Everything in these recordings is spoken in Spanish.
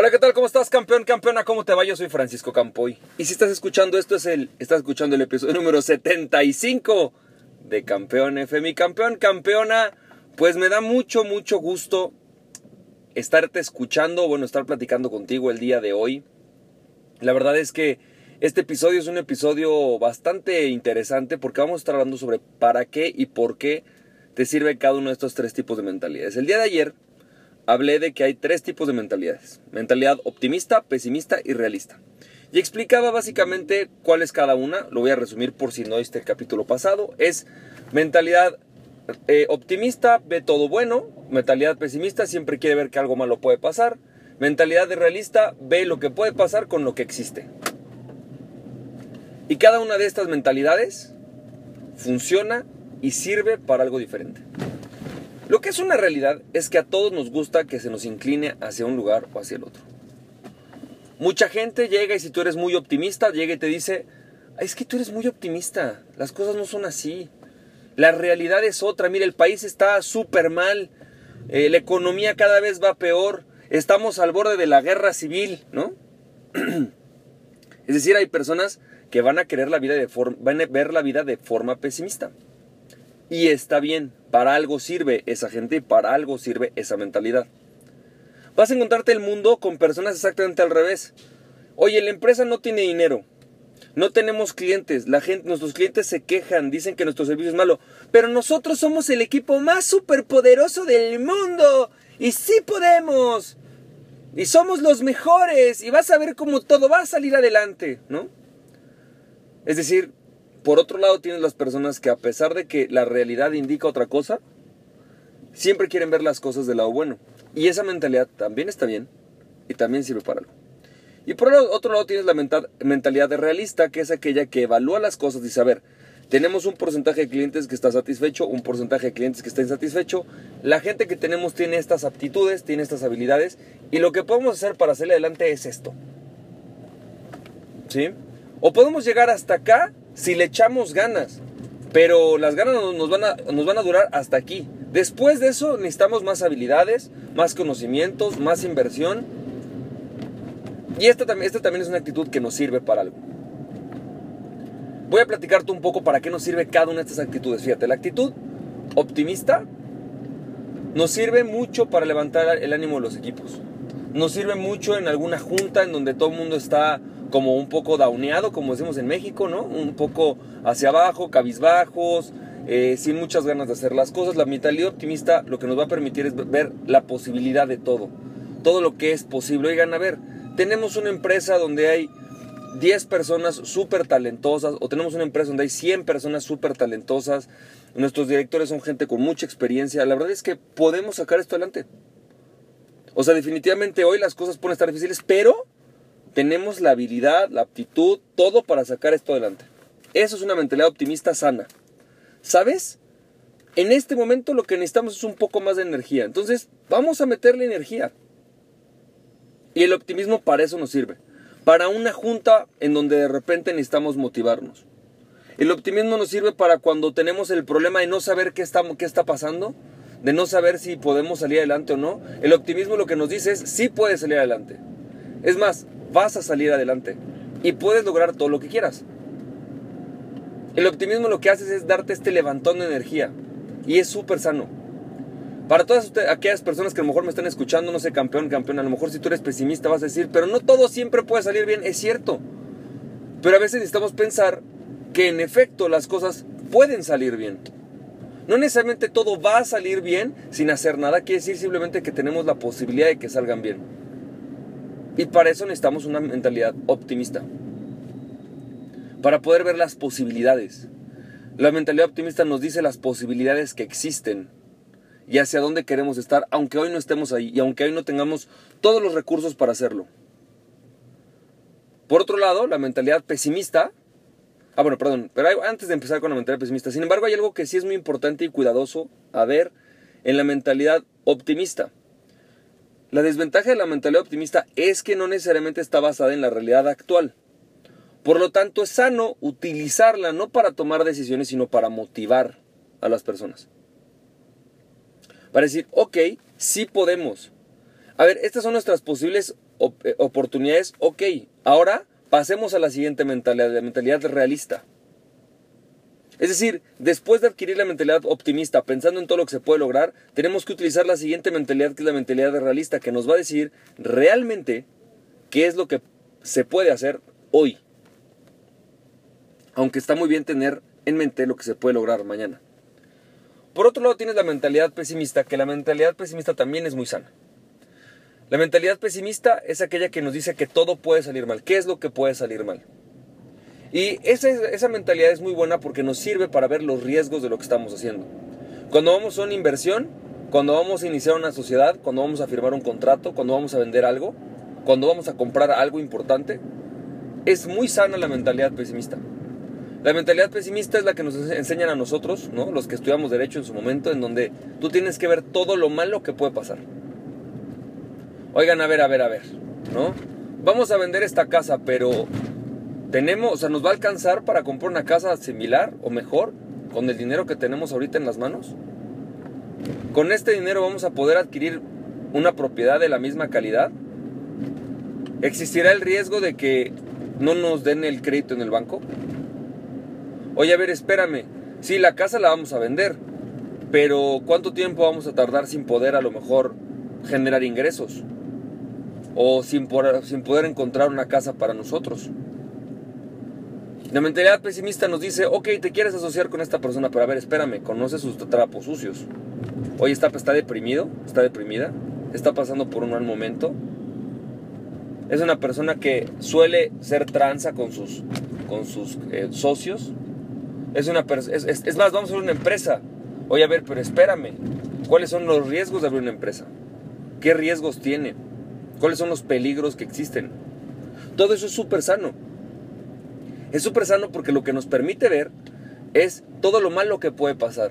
Hola, ¿qué tal? ¿Cómo estás, campeón, campeona? ¿Cómo te va? Yo soy Francisco Campoy. Y si estás escuchando esto, es el, estás escuchando el episodio número 75 de Campeón FM. campeón, campeona, pues me da mucho, mucho gusto estarte escuchando, bueno, estar platicando contigo el día de hoy. La verdad es que este episodio es un episodio bastante interesante porque vamos a estar hablando sobre para qué y por qué te sirve cada uno de estos tres tipos de mentalidades. El día de ayer hablé de que hay tres tipos de mentalidades. Mentalidad optimista, pesimista y realista. Y explicaba básicamente cuál es cada una. Lo voy a resumir por si no oíste el capítulo pasado. Es mentalidad eh, optimista, ve todo bueno. Mentalidad pesimista, siempre quiere ver que algo malo puede pasar. Mentalidad de realista, ve lo que puede pasar con lo que existe. Y cada una de estas mentalidades funciona y sirve para algo diferente. Lo que es una realidad es que a todos nos gusta que se nos incline hacia un lugar o hacia el otro. Mucha gente llega y si tú eres muy optimista, llega y te dice, es que tú eres muy optimista, las cosas no son así. La realidad es otra, mira, el país está súper mal, eh, la economía cada vez va peor, estamos al borde de la guerra civil, ¿no? es decir, hay personas que van a querer la vida de van a ver la vida de forma pesimista. Y está bien, para algo sirve esa gente para algo sirve esa mentalidad. Vas a encontrarte el mundo con personas exactamente al revés. Oye, la empresa no tiene dinero. No tenemos clientes, la gente, nuestros clientes se quejan, dicen que nuestro servicio es malo, pero nosotros somos el equipo más superpoderoso del mundo y sí podemos. Y somos los mejores y vas a ver cómo todo va a salir adelante, ¿no? Es decir, por otro lado tienes las personas que a pesar de que la realidad indica otra cosa, siempre quieren ver las cosas del lado bueno. Y esa mentalidad también está bien y también sirve para algo. Y por otro lado tienes la mentalidad de realista, que es aquella que evalúa las cosas y dice, a ver, tenemos un porcentaje de clientes que está satisfecho, un porcentaje de clientes que está insatisfecho. La gente que tenemos tiene estas aptitudes, tiene estas habilidades y lo que podemos hacer para hacerle adelante es esto. ¿Sí? O podemos llegar hasta acá si le echamos ganas. Pero las ganas nos van, a, nos van a durar hasta aquí. Después de eso necesitamos más habilidades, más conocimientos, más inversión. Y esta también, esta también es una actitud que nos sirve para algo. Voy a platicarte un poco para qué nos sirve cada una de estas actitudes. Fíjate, la actitud optimista nos sirve mucho para levantar el ánimo de los equipos. Nos sirve mucho en alguna junta en donde todo el mundo está como un poco dauneado, como decimos en México, ¿no? Un poco hacia abajo, cabizbajos, eh, sin muchas ganas de hacer las cosas. La mentalidad optimista lo que nos va a permitir es ver la posibilidad de todo, todo lo que es posible. Oigan, a ver, tenemos una empresa donde hay 10 personas súper talentosas o tenemos una empresa donde hay 100 personas súper talentosas, nuestros directores son gente con mucha experiencia, la verdad es que podemos sacar esto adelante. O sea, definitivamente hoy las cosas pueden estar difíciles, pero tenemos la habilidad, la aptitud, todo para sacar esto adelante. Eso es una mentalidad optimista sana. ¿Sabes? En este momento lo que necesitamos es un poco más de energía. Entonces, vamos a meterle energía. Y el optimismo para eso nos sirve. Para una junta en donde de repente necesitamos motivarnos. El optimismo nos sirve para cuando tenemos el problema de no saber qué está, qué está pasando, de no saber si podemos salir adelante o no. El optimismo lo que nos dice es sí puedes salir adelante. Es más, vas a salir adelante y puedes lograr todo lo que quieras. El optimismo lo que hace es darte este levantón de energía y es súper sano. Para todas aquellas personas que a lo mejor me están escuchando, no sé, campeón, campeón, a lo mejor si tú eres pesimista vas a decir, pero no todo siempre puede salir bien, es cierto. Pero a veces necesitamos pensar que en efecto las cosas pueden salir bien. No necesariamente todo va a salir bien sin hacer nada, quiere decir simplemente que tenemos la posibilidad de que salgan bien. Y para eso necesitamos una mentalidad optimista. Para poder ver las posibilidades. La mentalidad optimista nos dice las posibilidades que existen y hacia dónde queremos estar, aunque hoy no estemos ahí y aunque hoy no tengamos todos los recursos para hacerlo. Por otro lado, la mentalidad pesimista, ah bueno, perdón, pero antes de empezar con la mentalidad pesimista, sin embargo hay algo que sí es muy importante y cuidadoso a ver en la mentalidad optimista. La desventaja de la mentalidad optimista es que no necesariamente está basada en la realidad actual. Por lo tanto, es sano utilizarla no para tomar decisiones, sino para motivar a las personas. Para decir, ok, sí podemos. A ver, estas son nuestras posibles eh, oportunidades. Ok, ahora pasemos a la siguiente mentalidad, la mentalidad realista. Es decir, después de adquirir la mentalidad optimista, pensando en todo lo que se puede lograr, tenemos que utilizar la siguiente mentalidad, que es la mentalidad realista, que nos va a decir realmente qué es lo que se puede hacer hoy. Aunque está muy bien tener en mente lo que se puede lograr mañana. Por otro lado tienes la mentalidad pesimista, que la mentalidad pesimista también es muy sana. La mentalidad pesimista es aquella que nos dice que todo puede salir mal. ¿Qué es lo que puede salir mal? Y esa, esa mentalidad es muy buena porque nos sirve para ver los riesgos de lo que estamos haciendo. Cuando vamos a una inversión, cuando vamos a iniciar una sociedad, cuando vamos a firmar un contrato, cuando vamos a vender algo, cuando vamos a comprar algo importante, es muy sana la mentalidad pesimista. La mentalidad pesimista es la que nos enseñan a nosotros, ¿no? los que estudiamos derecho en su momento, en donde tú tienes que ver todo lo malo que puede pasar. Oigan, a ver, a ver, a ver, ¿no? Vamos a vender esta casa, pero tenemos, o sea, nos va a alcanzar para comprar una casa similar o mejor con el dinero que tenemos ahorita en las manos. Con este dinero vamos a poder adquirir una propiedad de la misma calidad. ¿Existirá el riesgo de que no nos den el crédito en el banco? Oye, a ver, espérame. Sí, la casa la vamos a vender, pero ¿cuánto tiempo vamos a tardar sin poder a lo mejor generar ingresos? O sin sin poder encontrar una casa para nosotros. La mentalidad pesimista nos dice, ok, te quieres asociar con esta persona, pero a ver, espérame, conoce sus trapos sucios. Oye, está, está deprimido, está deprimida, está pasando por un mal momento. Es una persona que suele ser tranza con sus, con sus eh, socios. Es, una es, más, vamos a abrir una empresa. Oye, a ver, pero espérame. ¿Cuáles son los riesgos de abrir una empresa? ¿Qué riesgos tiene? ¿Cuáles son los peligros que existen? Todo eso es súper sano. Es súper sano porque lo que nos permite ver es todo lo malo que puede pasar.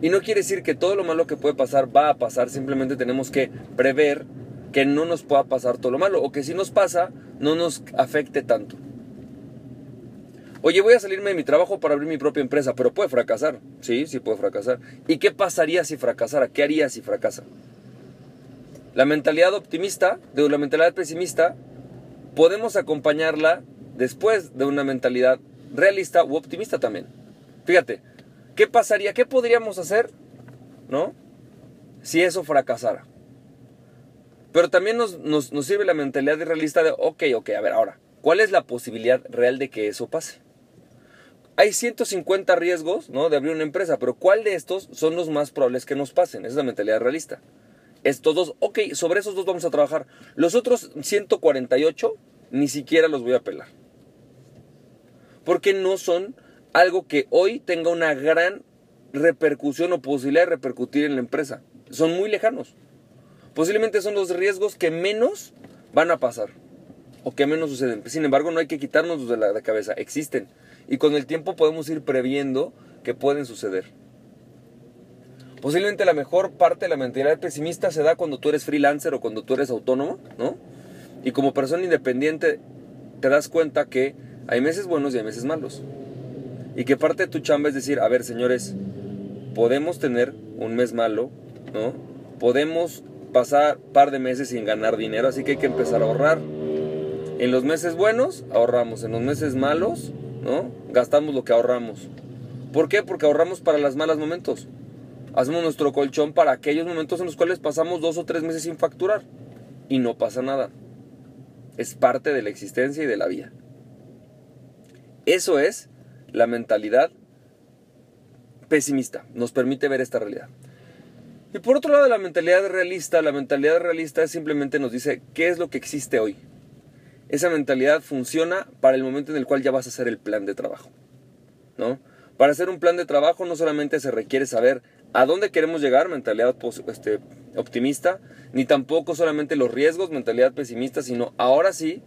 Y no quiere decir que todo lo malo que puede pasar va a pasar, simplemente tenemos que prever que no nos pueda pasar todo lo malo o que si nos pasa no nos afecte tanto. Oye, voy a salirme de mi trabajo para abrir mi propia empresa, pero puede fracasar. Sí, sí puede fracasar. ¿Y qué pasaría si fracasara? ¿Qué haría si fracasa? La mentalidad optimista, de la mentalidad pesimista, podemos acompañarla después de una mentalidad realista u optimista también. Fíjate, ¿qué pasaría? ¿Qué podríamos hacer? ¿No? Si eso fracasara. Pero también nos, nos, nos sirve la mentalidad realista de, ok, ok, a ver, ahora, ¿cuál es la posibilidad real de que eso pase? hay 150 riesgos ¿no? de abrir una empresa, pero ¿cuál de estos son los más probables que nos pasen? Esa es la mentalidad realista. Estos dos, ok, sobre esos dos vamos a trabajar. Los otros 148 ni siquiera los voy a pelar. Porque no son algo que hoy tenga una gran repercusión o posibilidad de repercutir en la empresa. Son muy lejanos. Posiblemente son los riesgos que menos van a pasar o que menos suceden. Sin embargo, no hay que quitarnos de la cabeza. Existen y con el tiempo podemos ir previendo que pueden suceder. Posiblemente la mejor parte de la mentalidad pesimista se da cuando tú eres freelancer o cuando tú eres autónomo, ¿no? Y como persona independiente te das cuenta que hay meses buenos y hay meses malos. Y que parte de tu chamba es decir, a ver señores, podemos tener un mes malo, ¿no? Podemos pasar par de meses sin ganar dinero, así que hay que empezar a ahorrar. En los meses buenos ahorramos, en los meses malos ¿no? Gastamos lo que ahorramos. ¿Por qué? Porque ahorramos para los malos momentos. Hacemos nuestro colchón para aquellos momentos en los cuales pasamos dos o tres meses sin facturar y no pasa nada. Es parte de la existencia y de la vida. Eso es la mentalidad pesimista. Nos permite ver esta realidad. Y por otro lado, la mentalidad realista, la mentalidad realista simplemente nos dice qué es lo que existe hoy. Esa mentalidad funciona para el momento en el cual ya vas a hacer el plan de trabajo. ¿no? Para hacer un plan de trabajo no solamente se requiere saber a dónde queremos llegar, mentalidad este, optimista, ni tampoco solamente los riesgos, mentalidad pesimista, sino ahora sí,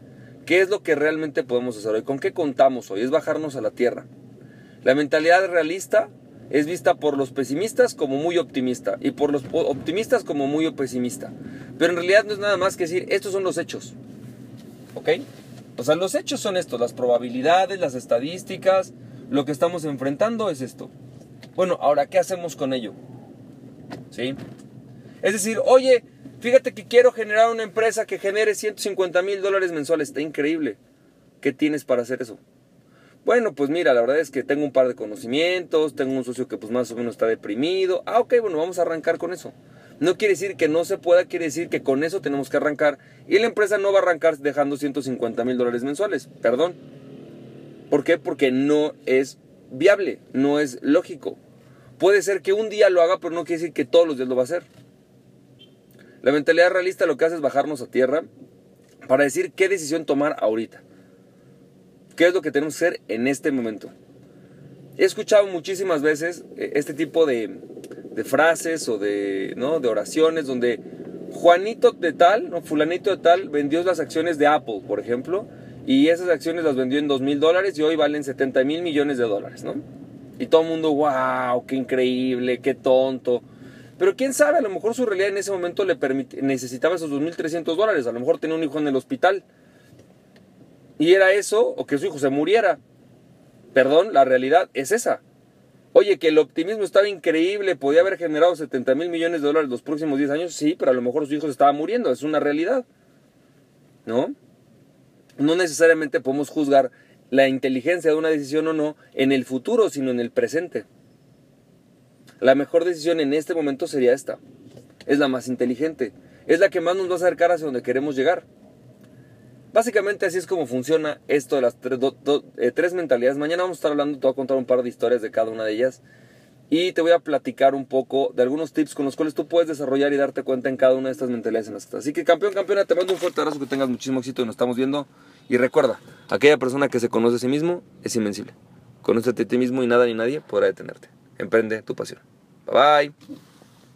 qué es lo que realmente podemos hacer hoy, con qué contamos hoy, es bajarnos a la tierra. La mentalidad realista es vista por los pesimistas como muy optimista y por los optimistas como muy pesimista. Pero en realidad no es nada más que decir, estos son los hechos. ¿Ok? O sea, los hechos son estos, las probabilidades, las estadísticas, lo que estamos enfrentando es esto. Bueno, ahora, ¿qué hacemos con ello? ¿Sí? Es decir, oye, fíjate que quiero generar una empresa que genere 150 mil dólares mensuales. Está increíble. ¿Qué tienes para hacer eso? Bueno, pues mira, la verdad es que tengo un par de conocimientos, tengo un socio que pues más o menos está deprimido. Ah, ok, bueno, vamos a arrancar con eso. No quiere decir que no se pueda, quiere decir que con eso tenemos que arrancar. Y la empresa no va a arrancar dejando 150 mil dólares mensuales. Perdón. ¿Por qué? Porque no es viable, no es lógico. Puede ser que un día lo haga, pero no quiere decir que todos los días lo va a hacer. La mentalidad realista lo que hace es bajarnos a tierra para decir qué decisión tomar ahorita. ¿Qué es lo que tenemos que hacer en este momento? He escuchado muchísimas veces eh, este tipo de, frases o de, oraciones donde Juanito de tal, ¿no? fulanito de tal, vendió las acciones de Apple, por ejemplo, y esas acciones las vendió en 2 mil dólares y hoy valen 70 mil millones de dólares, ¿no? Y todo el mundo, wow, qué increíble, qué tonto. Pero quién sabe, a lo mejor su realidad en ese momento le necesitaba esos 2.300 dólares, a lo mejor tenía un hijo en el hospital. Y era eso, o que su hijo se muriera. Perdón, la realidad es esa. Oye, que el optimismo estaba increíble, podía haber generado 70 mil millones de dólares los próximos 10 años, sí, pero a lo mejor su hijo se estaba muriendo, es una realidad. ¿No? No necesariamente podemos juzgar la inteligencia de una decisión o no en el futuro, sino en el presente. La mejor decisión en este momento sería esta. Es la más inteligente. Es la que más nos va a acercar hacia donde queremos llegar. Básicamente así es como funciona esto de las eh, tres, mentalidades. Mañana vamos a estar hablando, te voy a contar un par de historias de cada una de ellas. Y te voy a platicar un poco de algunos tips con los cuales tú puedes desarrollar y darte cuenta en cada una de estas mentalidades en las que estás. Así que campeón, campeona, te mando un fuerte abrazo, que tengas muchísimo éxito y nos estamos viendo. Y recuerda, aquella persona que se conoce a sí mismo es invencible. Conócete a ti mismo y nada ni nadie podrá detenerte. Emprende tu pasión. Bye bye.